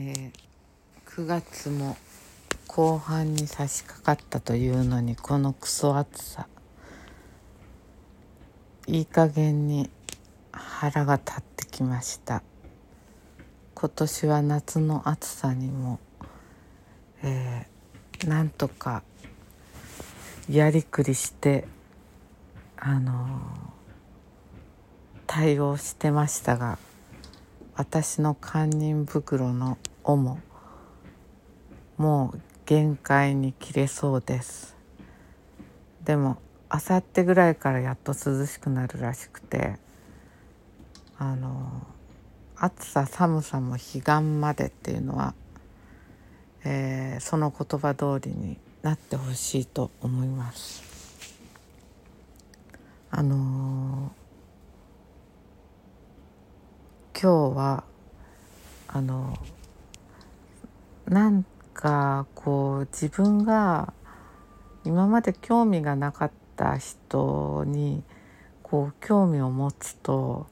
えー、9月も後半に差し掛かったというのにこのクソ暑さ。いい加減に腹が立ってきました。今年は夏の暑さにも、えー、なんとかやりくりしてあのー、対応してましたが私の堪忍袋のももう限界に切れそうです。でもあさってぐらいからやっと涼しくなるらしくてあの暑さ寒さも彼岸までっていうのは、えー、その言葉通りになってほしいと思います。あのー、今日はあのなんかこう自分が今まで興味がなかった人にこう興味を持つと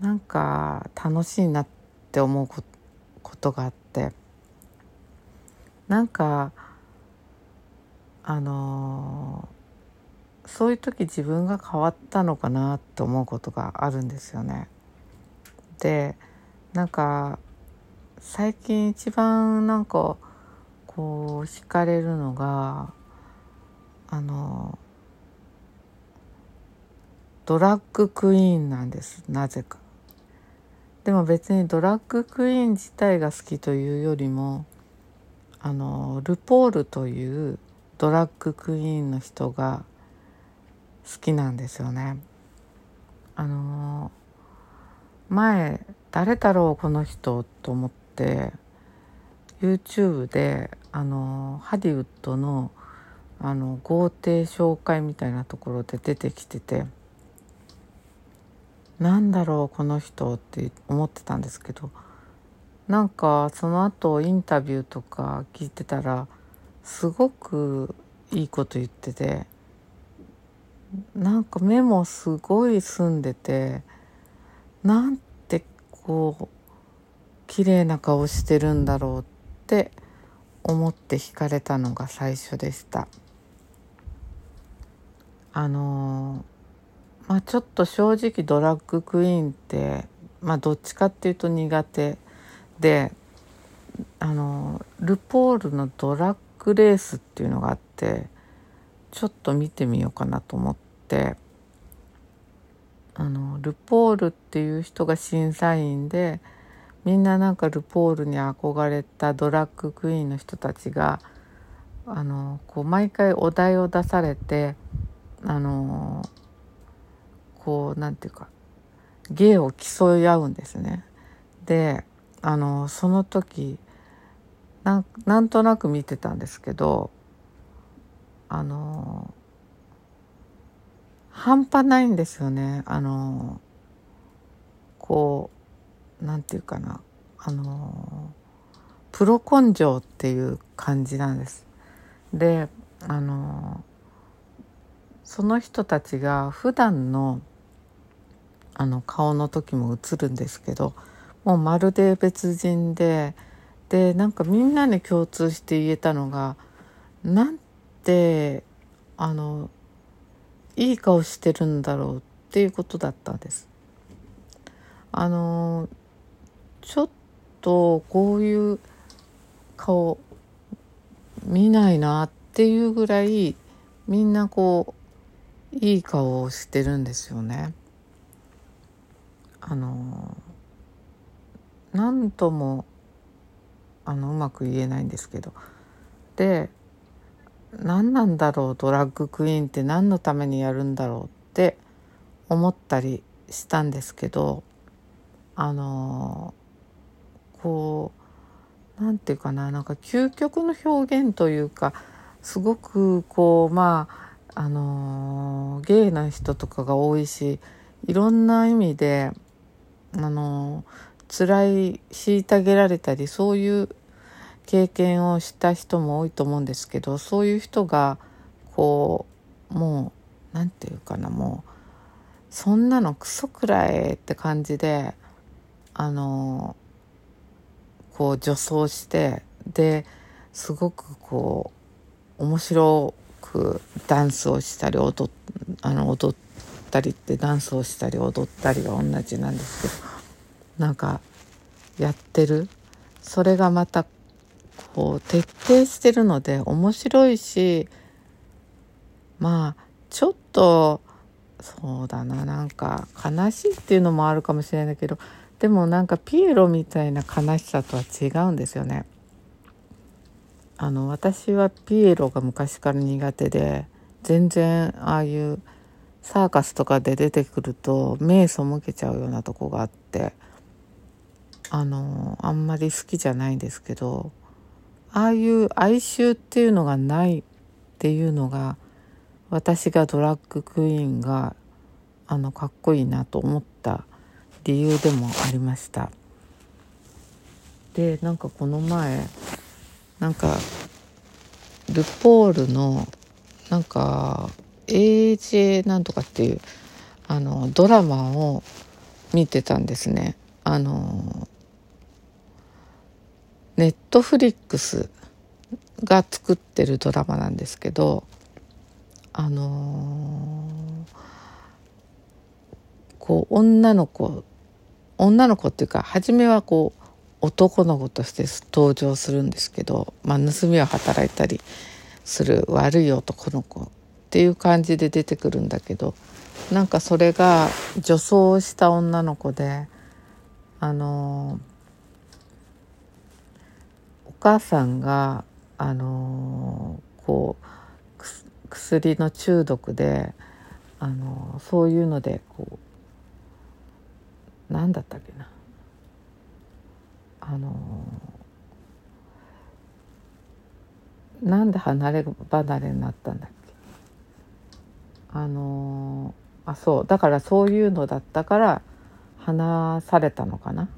なんか楽しいなって思うことがあってなんかあのそういう時自分が変わったのかなって思うことがあるんですよね。でなんか最近一番なんかこう惹かれるのがあのドラッグクイーンなんですなぜか。でも別にドラッグクイーン自体が好きというよりもあのルポールというドラッグクイーンの人が好きなんですよね。あの前誰だろうこの人と思って YouTube であのハリウッドのあの豪邸紹介みたいなところで出てきててなんだろうこの人って思ってたんですけどなんかその後インタビューとか聞いてたらすごくいいこと言っててなんか目もすごい澄んでてなんてこう綺麗な顔してるんだろうって思って惹かれたのが最初でした。あのまあちょっと正直ドラッグクイーンってまあどっちかっていうと苦手であのルポールのドラッグレースっていうのがあってちょっと見てみようかなと思ってあのルポールっていう人が審査員でみんななんかルポールに憧れたドラッグクイーンの人たちがあのこう毎回お題を出されてあのこうなんていうか芸を競い合うんですね。であのその時なんとなく見てたんですけどあの半端ないんですよねあのこう何て言うかなあのプロ根性っていう感じなんです。であのその人たちが普段のあの顔の時も映るんですけどもうまるで別人ででなんかみんなに共通して言えたのがなんてあのいい顔してるんだろうっていうことだったんです。あのちょっとこういう顔見ないなっていうぐらいみんなこういい顔をしてるんですよね。あの何ともあのうまく言えないんですけどで何なんだろうドラッグクイーンって何のためにやるんだろうって思ったりしたんですけどあのこう何て言うかななんか究極の表現というかすごくこうまああのゲイな人とかが多いしいろんな意味であの辛い虐げられたりそういう経験をした人も多いと思うんですけどそういう人がこうもう何て言うかなもうそんなのクソくらいって感じであのこう女装してですごくこう面白くダンスをしたり踊あの踊ったりってダンスをしたり踊ったりが同じなんですけどなんかやってる。それがまたこう徹底してるので面白いしまあちょっとそうだななんか悲しいっていうのもあるかもしれないけどでもなんかピエロみたいな悲しさとは違うんですよね。あの私はピエロが昔から苦手で全然ああいうサーカスとかで出てくると目背けちゃうようなとこがあってあのあんまり好きじゃないんですけどああいう哀愁っていうのがないっていうのが私がドラッグクイーンがあのかっこいいなと思った理由でもありました。でなんかこの前なんかルポールのなんか AJ なんとかっていうあのドラマを見てたんですね。あのネットフリックスが作ってるドラマなんですけどあのー、こう女の子女の子っていうか初めはこう男の子として登場するんですけど、まあ、盗みを働いたりする悪い男の子っていう感じで出てくるんだけどなんかそれが女装した女の子であのお母さんがあのこう薬の中毒であのそういうのでこう何だったっけな。あのなんで離れ離れになったんだっけ。あのあそう。だからそういうのだったから話されたのかな。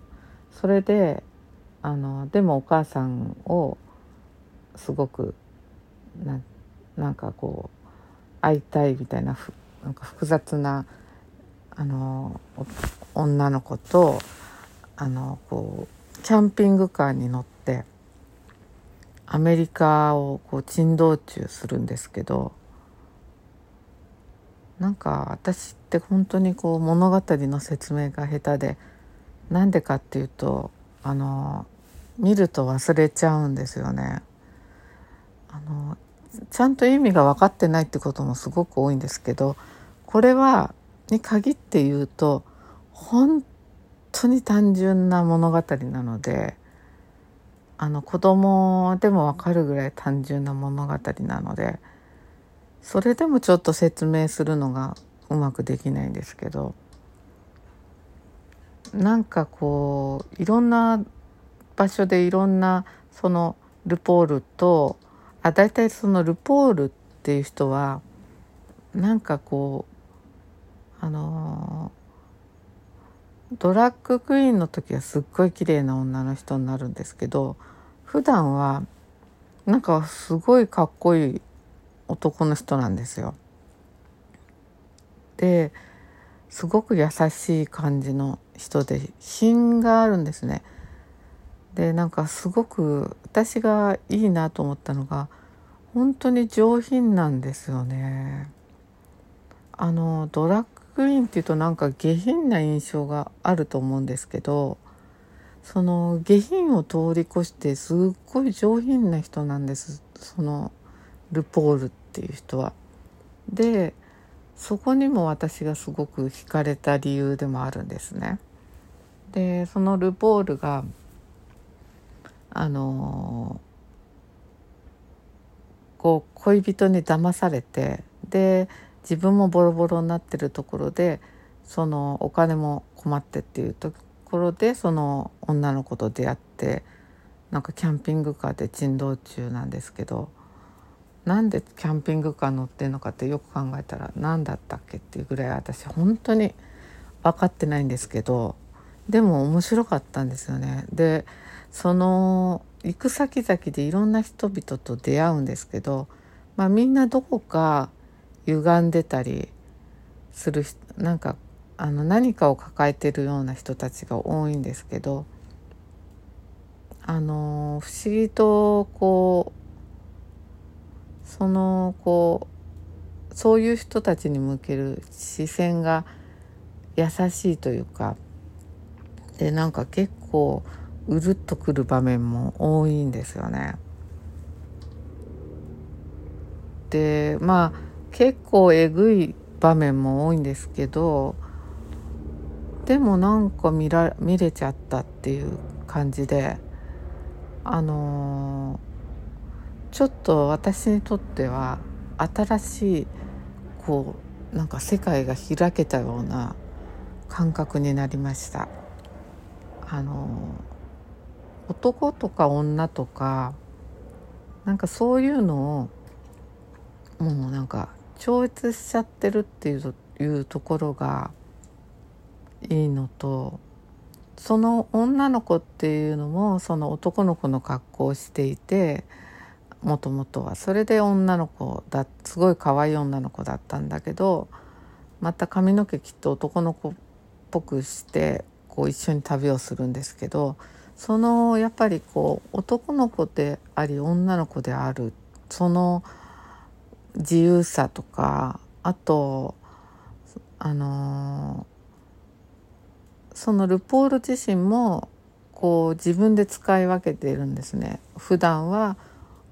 それであのでもお母さんをすごくななんかこう会いたいみたいなふなんか複雑なあの女の子とあのこうキャンピングカーに乗ってアメリカをこう珍道中するんですけどなんか私って本当にこう物語の説明が下手でなんでかっていうとあの見ると忘れちゃうんですよね。あのちゃんと意味が分かってないってこともすごく多いんですけどこれはに限って言うと本当に単純な物語なのであの子供でも分かるぐらい単純な物語なのでそれでもちょっと説明するのがうまくできないんですけどなんかこういろんな場所でいろんなそのルポールとあ大体そのルポールっていう人はなんかこうあのドラッグクイーンの時はすっごい綺麗な女の人になるんですけど普段はなんかすごいかっこいい男の人なんですよ。ですごく優しい感じの人で品があるんですね。でなんかすごく私がいいなと思ったのが本当に上品なんですよね。あのドラックイーンっていうとなんか下品な印象があると思うんですけどその下品を通り越してすっごい上品な人なんですそのルポールっていう人は。でそこにも私がすごく惹かれた理由でもあるんですね。でそのルポールがあのこう恋人に騙されてで自分もボロボロになってるところでそのお金も困ってっていうところでその女の子と出会ってなんかキャンピングカーで珍道中なんですけどなんでキャンピングカー乗ってんのかってよく考えたら何だったっけっていうぐらい私本当に分かってないんですけどでも面白かったんですよね。でその行く先々でいろんな人々と出会うんですけど、まあ、みんなどこか歪んでたりするなんかあの何かを抱えてるような人たちが多いんですけどあの不思議とこうそのこうそういう人たちに向ける視線が優しいというかでなんか結構うるっとくる場面も多いんですよね。でまあ結構えぐい場面も多いんですけどでもなんか見ら見れちゃったっていう感じであのー、ちょっと私にとっては新しいこうなんか世界が開けたような感覚になりました。あの男とか女とかなんかそういうのをもうなんか超越しちゃってるっていういうところがいいのとその女の子っていうのもその男の子の格好をしていてもともとは。それで女の子だすごい可愛い女の子だったんだけどまた髪の毛きっと男の子っぽくしてこう一緒に旅をするんですけどそのやっぱりこう男の子であり女の子であるその自由さとかあとあのそのルポール自身もこう自分で使い分けているんですね。普段は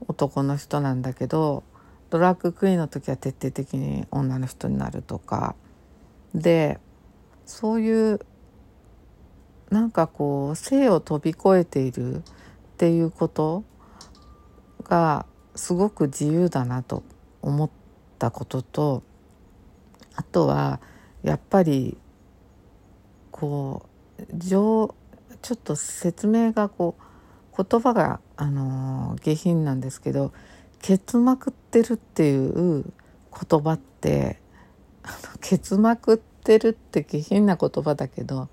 男の人なんだけどドラッグクイーンの時は徹底的に女の人になるとか。でそういうなんかこう性を飛び越えているっていうことがすごく自由だなと。思ったこととあとはやっぱりこうちょっと説明がこう言葉があの下品なんですけど「ケツまくってる」っていう言葉ってケツまくってるって下品な言葉だけど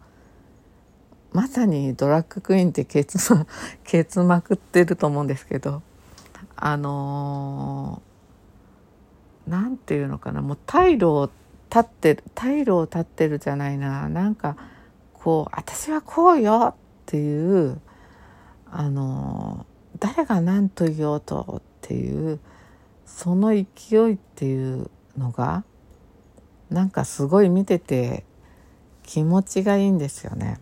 まさにドラッグクイーンってケツまケツまくってると思うんですけどあの何て言うのかなもう退路を立ってる退路を立ってるじゃないななんかこう私はこうよっていうあの誰が何と言おうとっていうその勢いっていうのがなんかすごい見てて気持ちがいいんですよね。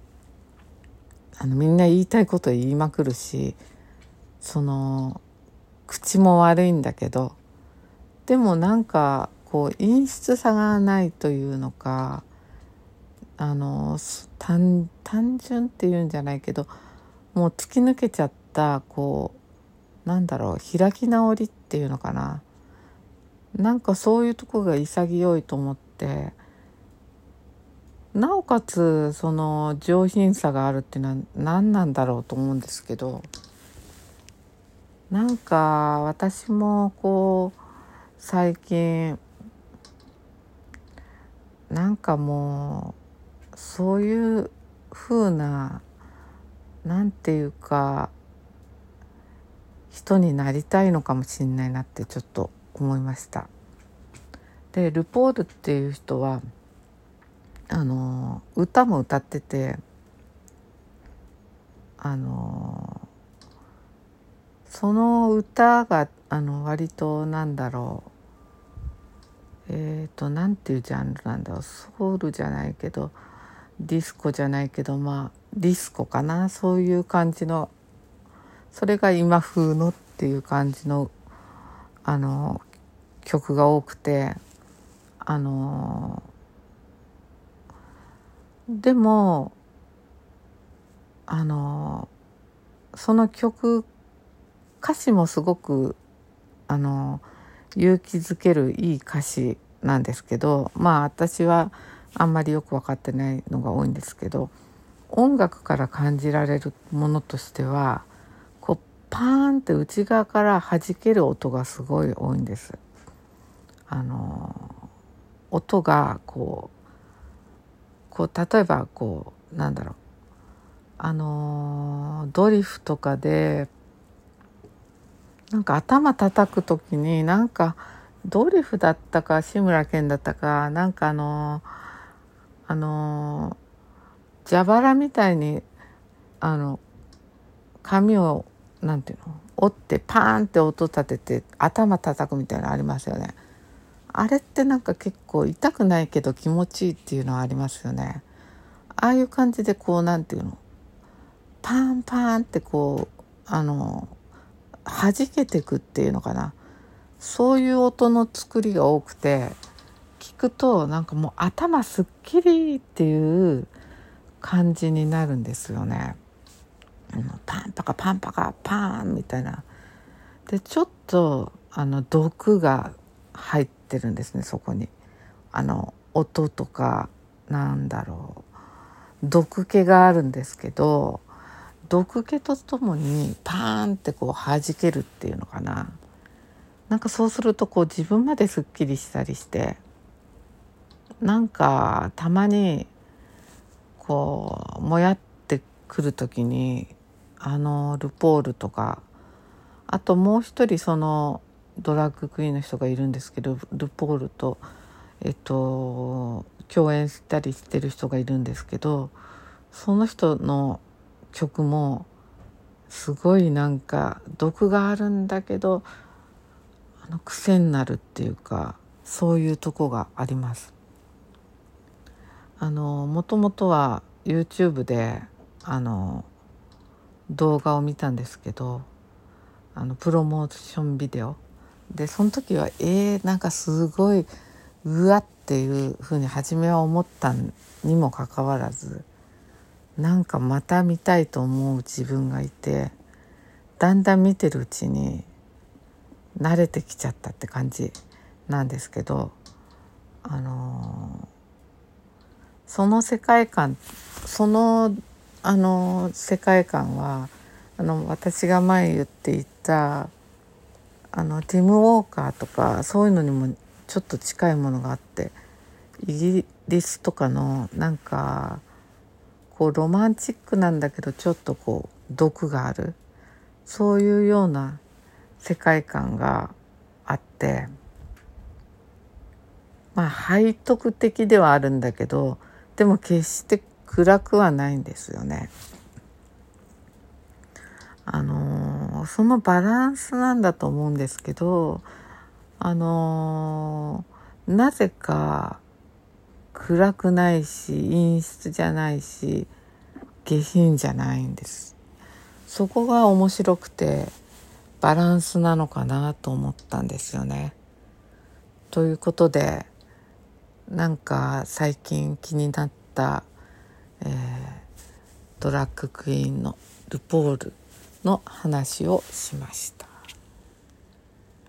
あのみんな言いたいこと言いまくるしその口も悪いんだけどでもなんかこう陰湿さがないというのかあの単純っていうんじゃないけどもう突き抜けちゃったこうなんだろう開き直りっていうのかな。なんかそういうとこが潔いと思ってなおかつその上品さがあるっていうのは何なんだろうと思うんですけどなんか私もこう最近なんかもうそういう風ななんていうか人になりたいのかもしれないなってちょっと思いました。でルポールっていう人はあの歌も歌っててあのその歌があの割となんだろうえっ、ー、と何ていうジャンルなんだろう。ソウルじゃないけどディスコじゃないけどまあディスコかな。そういう感じのそれが今風のっていう感じのあの曲が多くてあのでもあのその曲歌詞もすごくあの勇気づけるいい歌詞なんですけどまあ私はあんまりよく分かってないのが多いんですけど音楽から感じられるものとしてはこうパーンって内側から弾ける音がすごい多いんです。あの音がこうこう例えばこうなんだろうあのドリフとかでなんか頭叩く時になんかドリフだったか志村けんだったかなんかあのあの蛇腹みたいにあの髪をなんていうの折ってパーンって音立てて頭叩くみたいなのありますよね。あれってなんか結構痛くないけど気持ちいいっていうのはありますよね。ああいう感じでこうなんていうのパンパンってこうあの弾けてくっていうのかなそういう音の作りが多くて聞くとなんかもう頭すっきりっていう感じになるんですよね。パンパカパンパカパンみたいな。でちょっとあの毒が入ってるんですねそこに。あの音とかなんだろう毒気があるんですけど毒気とともにパーンってこう弾けるっていうのかな。なんかそうするとこう自分まですっきりしたりしてなんかたまにこうもやってくる時にあのルポールとかあともう一人そのドラッグクイーンの人がいるんですけどルポールとえっと共演したりしてる人がいるんですけどその人の曲もすごいなんか毒があるんだけどあの癖になるっていうかそういうとこがあります。あのもともとは YouTube であの動画を見たんですけどあのプロモーションビデオでその時はえー、なんかすごいうわっていうふうに初めは思ったにもかかわらずなんかまた見たいと思う自分がいてだんだん見てるうちに慣れてきちゃったって感じなんですけどあのー、その世界観そのあの、世界観はあの私が前言っていたあのティム・ウォーカーとかそういうのにもちょっと近いものがあってイギリスとかのなんかこうロマンチックなんだけどちょっとこう毒があるそういうような世界観があってまあ背徳的ではあるんだけどでも決して暗くはないんですよね。あのー、そのバランスなんだと思うんですけどあのー、なぜか暗くないし陰湿じゃないし下品じゃないんですそこが面白くてバランスなのかなと思ったんですよね。ということでなんか最近気になった、えー、ドラッグクイーンのルポールの話をしました。